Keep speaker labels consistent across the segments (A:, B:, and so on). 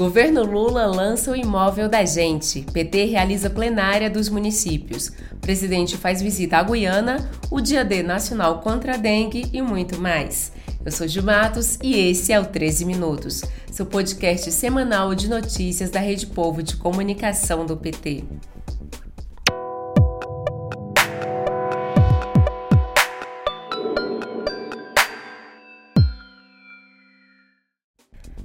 A: Governo Lula lança o imóvel da gente. PT realiza plenária dos municípios. Presidente faz visita à Guiana, o Dia D Nacional contra a Dengue e muito mais. Eu sou Gil Matos e esse é o 13 Minutos, seu podcast semanal de notícias da Rede Povo de Comunicação do PT.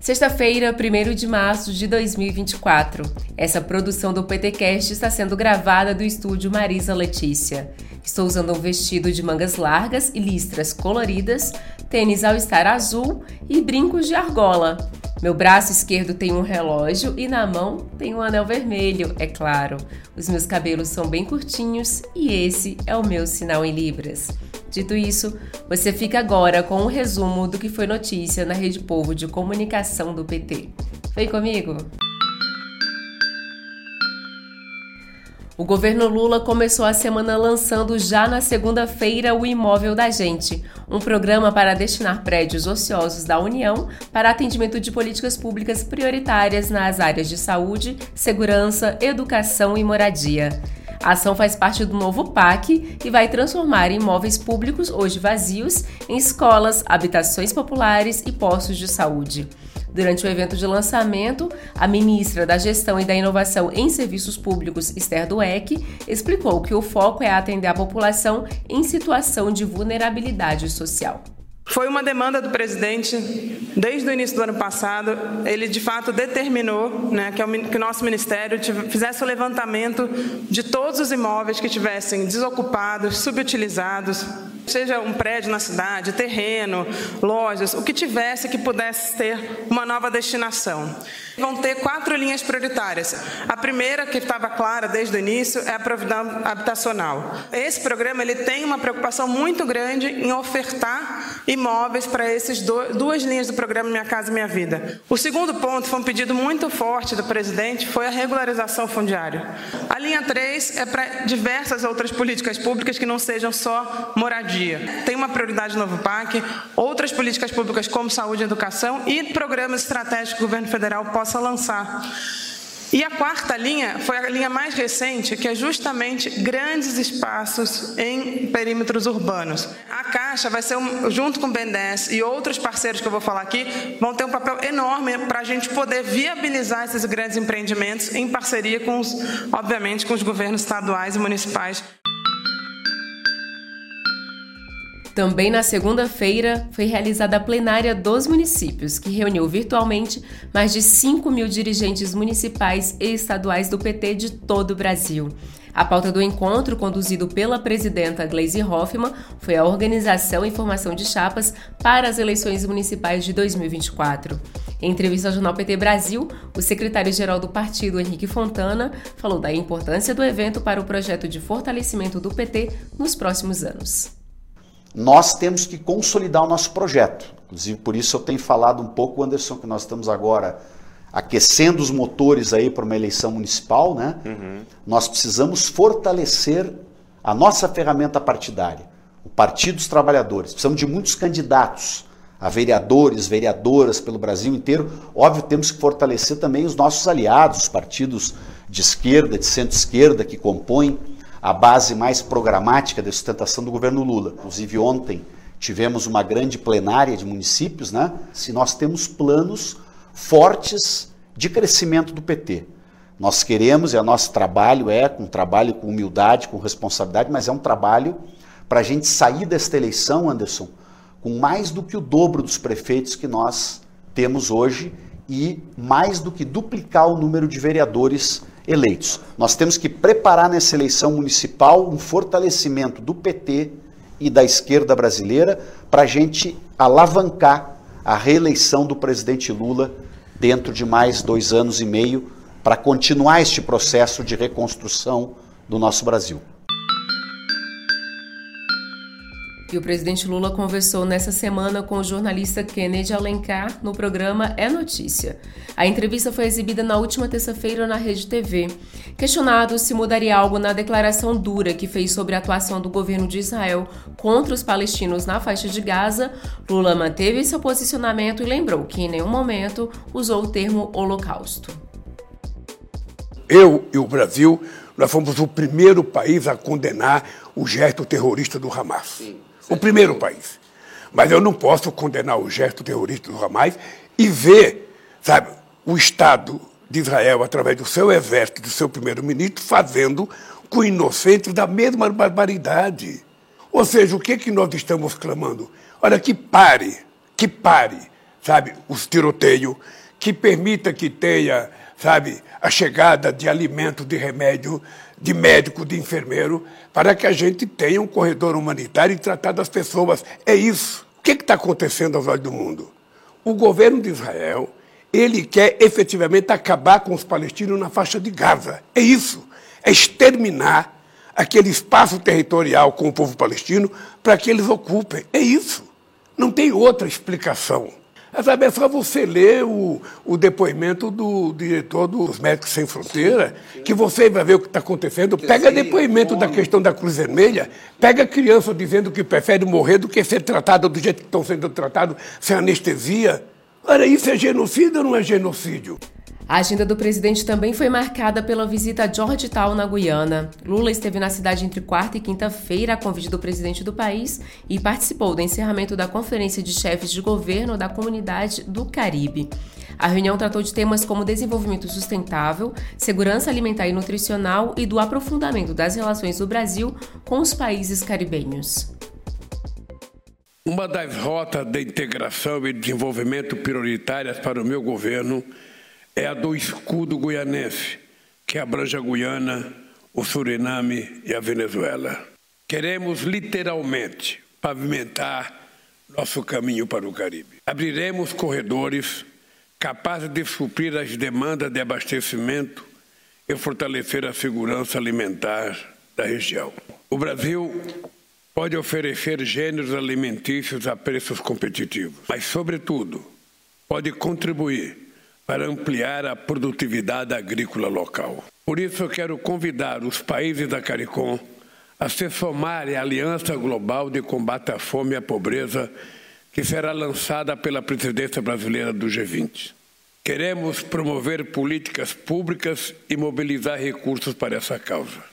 A: Sexta-feira, 1 de março de 2024. Essa produção do PTcast está sendo gravada do estúdio Marisa Letícia. Estou usando um vestido de mangas largas e listras coloridas, tênis ao estar azul e brincos de argola. Meu braço esquerdo tem um relógio e na mão tem um anel vermelho, é claro. Os meus cabelos são bem curtinhos e esse é o meu sinal em Libras. Dito isso, você fica agora com um resumo do que foi notícia na Rede Povo de Comunicação do PT. Vem comigo! O governo Lula começou a semana lançando já na segunda-feira o Imóvel da Gente, um programa para destinar prédios ociosos da União para atendimento de políticas públicas prioritárias nas áreas de saúde, segurança, educação e moradia. A ação faz parte do novo PAC e vai transformar imóveis públicos hoje vazios em escolas, habitações populares e postos de saúde. Durante o evento de lançamento, a ministra da Gestão e da Inovação em Serviços Públicos, Esther Dueck, explicou que o foco é atender a população em situação de vulnerabilidade social.
B: Foi uma demanda do presidente desde o início do ano passado. Ele de fato determinou né, que, o, que o nosso ministério fizesse o levantamento de todos os imóveis que estivessem desocupados, subutilizados, seja um prédio na cidade, terreno, lojas, o que tivesse que pudesse ter uma nova destinação. Vão ter quatro linhas prioritárias. A primeira, que estava clara desde o início, é a providão habitacional. Esse programa ele tem uma preocupação muito grande em ofertar imóveis para essas duas linhas do programa Minha Casa Minha Vida. O segundo ponto foi um pedido muito forte do presidente, foi a regularização fundiária. A linha 3 é para diversas outras políticas públicas que não sejam só moradia. Tem uma prioridade no novo PAC, outras políticas públicas como saúde e educação e programas estratégicos que o governo federal possa lançar. E a quarta linha foi a linha mais recente, que é justamente grandes espaços em perímetros urbanos. A Caixa vai ser, um, junto com o BNDES e outros parceiros que eu vou falar aqui, vão ter um papel enorme para a gente poder viabilizar esses grandes empreendimentos em parceria com, os, obviamente, com os governos estaduais e municipais.
A: Também na segunda-feira foi realizada a plenária dos municípios, que reuniu virtualmente mais de 5 mil dirigentes municipais e estaduais do PT de todo o Brasil. A pauta do encontro, conduzido pela presidenta Gleisi Hoffmann, foi a organização e formação de chapas para as eleições municipais de 2024. Em entrevista ao jornal PT Brasil, o secretário-geral do partido, Henrique Fontana, falou da importância do evento para o projeto de fortalecimento do PT nos próximos anos
C: nós temos que consolidar o nosso projeto. Inclusive, por isso eu tenho falado um pouco, Anderson, que nós estamos agora aquecendo os motores aí para uma eleição municipal, né? Uhum. Nós precisamos fortalecer a nossa ferramenta partidária, o Partido dos Trabalhadores. Precisamos de muitos candidatos a vereadores, vereadoras pelo Brasil inteiro. Óbvio, temos que fortalecer também os nossos aliados, os partidos de esquerda, de centro-esquerda que compõem a base mais programática de sustentação do governo Lula. Inclusive, ontem tivemos uma grande plenária de municípios, né? Se nós temos planos fortes de crescimento do PT. Nós queremos, e o nosso trabalho é um trabalho com humildade, com responsabilidade, mas é um trabalho para a gente sair desta eleição, Anderson, com mais do que o dobro dos prefeitos que nós temos hoje e mais do que duplicar o número de vereadores eleitos. Nós temos que preparar nessa eleição municipal um fortalecimento do PT e da esquerda brasileira para a gente alavancar a reeleição do presidente Lula dentro de mais dois anos e meio para continuar este processo de reconstrução do nosso Brasil.
A: E o presidente Lula conversou nessa semana com o jornalista Kennedy Alencar no programa É Notícia. A entrevista foi exibida na última terça-feira na Rede TV. Questionado se mudaria algo na declaração dura que fez sobre a atuação do governo de Israel contra os palestinos na faixa de Gaza, Lula manteve seu posicionamento e lembrou que em nenhum momento usou o termo holocausto.
D: Eu e o Brasil, nós fomos o primeiro país a condenar o gesto terrorista do Hamas. Sim o primeiro país. Mas eu não posso condenar o gesto terrorista do Hamas e ver, sabe, o Estado de Israel, através do seu exército, do seu primeiro-ministro, fazendo com inocentes da mesma barbaridade. Ou seja, o que, é que nós estamos clamando? Olha, que pare, que pare, sabe, os tiroteios, que permita que tenha, sabe, a chegada de alimento, de remédio, de médico, de enfermeiro, para que a gente tenha um corredor humanitário e tratar das pessoas. É isso. O que está acontecendo ao redor do mundo? O governo de Israel, ele quer efetivamente acabar com os palestinos na faixa de Gaza. É isso. É exterminar aquele espaço territorial com o povo palestino para que eles ocupem. É isso. Não tem outra explicação. Sabe, é só você ler o, o depoimento do diretor dos Médicos Sem Fronteira, que você vai ver o que está acontecendo. Pega depoimento da questão da Cruz Vermelha, pega criança dizendo que prefere morrer do que ser tratado do jeito que estão sendo tratados, sem anestesia. Olha, isso é genocídio ou não é genocídio?
A: A agenda do presidente também foi marcada pela visita a Georgetown, na Guiana. Lula esteve na cidade entre quarta e quinta-feira a convite do presidente do país e participou do encerramento da Conferência de Chefes de Governo da Comunidade do Caribe. A reunião tratou de temas como desenvolvimento sustentável, segurança alimentar e nutricional e do aprofundamento das relações do Brasil com os países caribenhos.
D: Uma das rotas de integração e desenvolvimento prioritárias para o meu governo é a do escudo guianense, que abrange a Guiana, o Suriname e a Venezuela. Queremos literalmente pavimentar nosso caminho para o Caribe. Abriremos corredores capazes de suprir as demandas de abastecimento e fortalecer a segurança alimentar da região. O Brasil pode oferecer gêneros alimentícios a preços competitivos, mas, sobretudo, pode contribuir para ampliar a produtividade agrícola local. Por isso, eu quero convidar os países da CARICOM a se somarem à Aliança Global de Combate à Fome e à Pobreza, que será lançada pela presidência brasileira do G20. Queremos promover políticas públicas e mobilizar recursos para essa causa.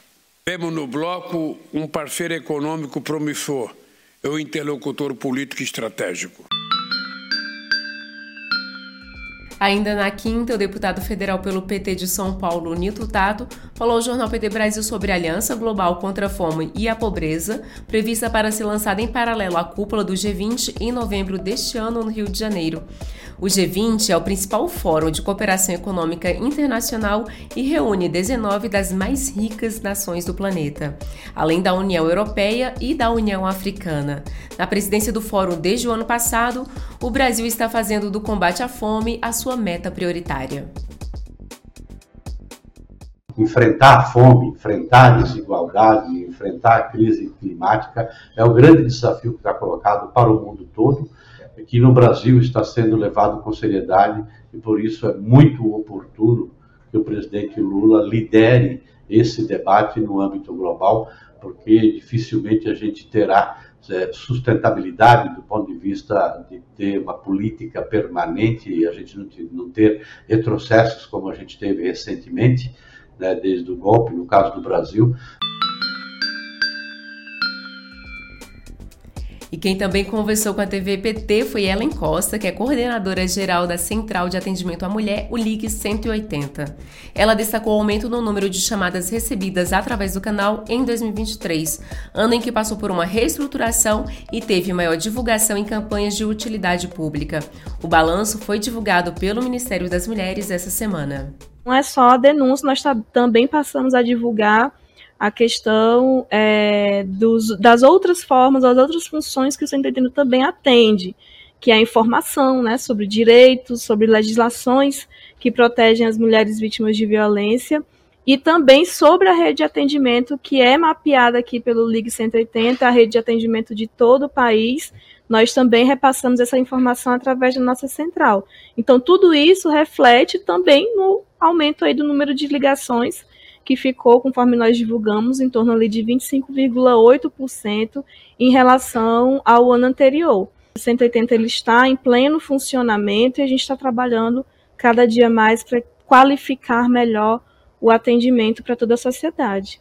D: Temos no bloco um parceiro econômico promissor e um interlocutor político estratégico.
A: Ainda na quinta, o deputado federal pelo PT de São Paulo, Nito Tato, falou ao jornal PT Brasil sobre a Aliança Global contra a Fome e a Pobreza, prevista para ser lançada em paralelo à cúpula do G20 em novembro deste ano no Rio de Janeiro. O G20 é o principal fórum de cooperação econômica internacional e reúne 19 das mais ricas nações do planeta, além da União Europeia e da União Africana. Na presidência do fórum desde o ano passado, o Brasil está fazendo do combate à fome a sua meta prioritária.
E: Enfrentar a fome, enfrentar a desigualdade, enfrentar a crise climática é o grande desafio que está colocado para o mundo todo que no Brasil está sendo levado com seriedade e por isso é muito oportuno que o presidente Lula lidere esse debate no âmbito global, porque dificilmente a gente terá é, sustentabilidade do ponto de vista de ter uma política permanente e a gente não ter retrocessos como a gente teve recentemente, né, desde o golpe, no caso do Brasil.
A: E quem também conversou com a TV PT foi Ellen Costa, que é coordenadora geral da Central de Atendimento à Mulher, o LIG 180. Ela destacou o aumento no número de chamadas recebidas através do canal em 2023, ano em que passou por uma reestruturação e teve maior divulgação em campanhas de utilidade pública. O balanço foi divulgado pelo Ministério das Mulheres essa semana.
F: Não é só a denúncia, nós também passamos a divulgar a questão é, dos, das outras formas, das outras funções que o Centro Entendo também atende, que é a informação né, sobre direitos, sobre legislações que protegem as mulheres vítimas de violência e também sobre a rede de atendimento que é mapeada aqui pelo Ligue 180, a rede de atendimento de todo o país. Nós também repassamos essa informação através da nossa central. Então, tudo isso reflete também no aumento aí do número de ligações que ficou, conforme nós divulgamos, em torno ali de 25,8% em relação ao ano anterior. O 180 ele está em pleno funcionamento e a gente está trabalhando cada dia mais para qualificar melhor o atendimento para toda a sociedade.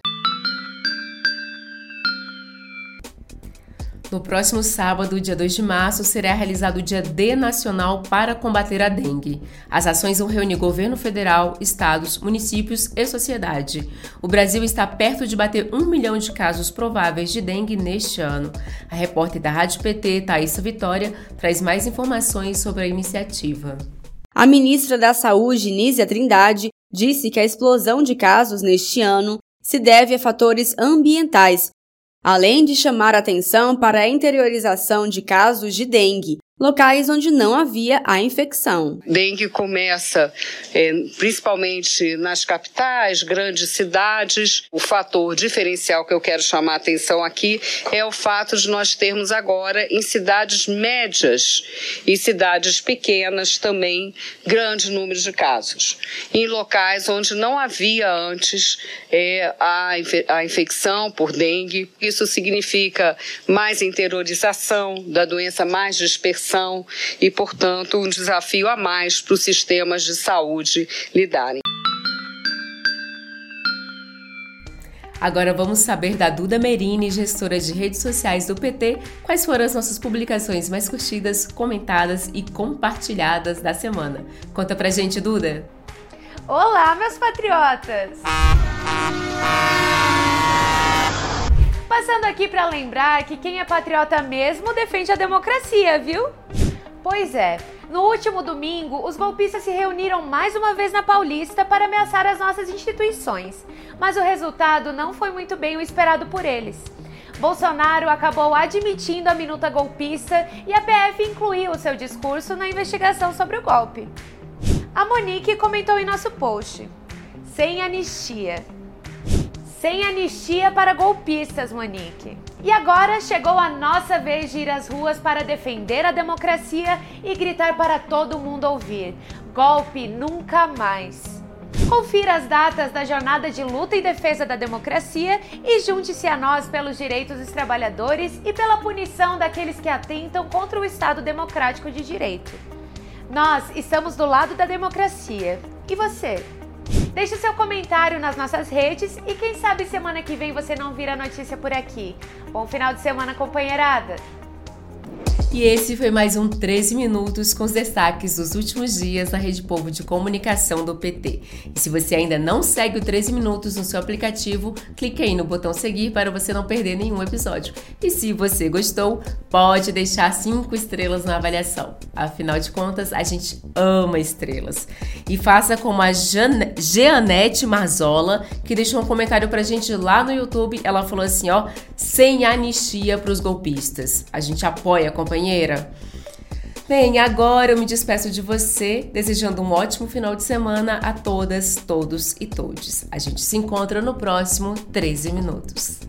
A: No próximo sábado, dia 2 de março, será realizado o Dia D Nacional para combater a dengue. As ações vão reunir governo federal, estados, municípios e sociedade. O Brasil está perto de bater um milhão de casos prováveis de dengue neste ano. A repórter da Rádio PT, Thaisa Vitória, traz mais informações sobre a iniciativa.
G: A ministra da Saúde, Nízia Trindade, disse que a explosão de casos neste ano se deve a fatores ambientais, além de chamar atenção para a interiorização de casos de dengue, locais onde não havia a infecção.
H: Dengue começa é, principalmente nas capitais, grandes cidades. O fator diferencial que eu quero chamar a atenção aqui é o fato de nós termos agora em cidades médias e cidades pequenas também grandes números de casos. Em locais onde não havia antes é, a, a infecção por dengue, isso significa mais interiorização da doença, mais dispersão e, portanto, um desafio a mais para os sistemas de saúde lidarem.
A: Agora vamos saber da Duda Merini, gestora de redes sociais do PT, quais foram as nossas publicações mais curtidas, comentadas e compartilhadas da semana. Conta pra gente, Duda!
I: Olá, meus patriotas! Passando aqui para lembrar que quem é patriota mesmo defende a democracia, viu? Pois é, no último domingo, os golpistas se reuniram mais uma vez na Paulista para ameaçar as nossas instituições, mas o resultado não foi muito bem o esperado por eles. Bolsonaro acabou admitindo a minuta golpista e a PF incluiu o seu discurso na investigação sobre o golpe. A Monique comentou em nosso post: sem anistia. Sem anistia para golpistas, Monique. E agora chegou a nossa vez de ir às ruas para defender a democracia e gritar para todo mundo ouvir: golpe nunca mais. Confira as datas da jornada de luta em defesa da democracia e junte-se a nós pelos direitos dos trabalhadores e pela punição daqueles que atentam contra o Estado democrático de direito. Nós estamos do lado da democracia. E você? Deixe seu comentário nas nossas redes e quem sabe semana que vem você não vira notícia por aqui. Bom final de semana, companheirada!
A: E esse foi mais um 13 Minutos com os destaques dos últimos dias na Rede Povo de Comunicação do PT. E se você ainda não segue o 13 Minutos no seu aplicativo, clique aí no botão seguir para você não perder nenhum episódio. E se você gostou, pode deixar 5 estrelas na avaliação. Afinal de contas, a gente ama estrelas. E faça como a Jean Jeanette Marzola, que deixou um comentário pra gente lá no YouTube. Ela falou assim: ó, sem anistia para os golpistas. A gente apoia a companheira? Bem, agora eu me despeço de você, desejando um ótimo final de semana a todas, todos e todes. A gente se encontra no próximo 13 Minutos.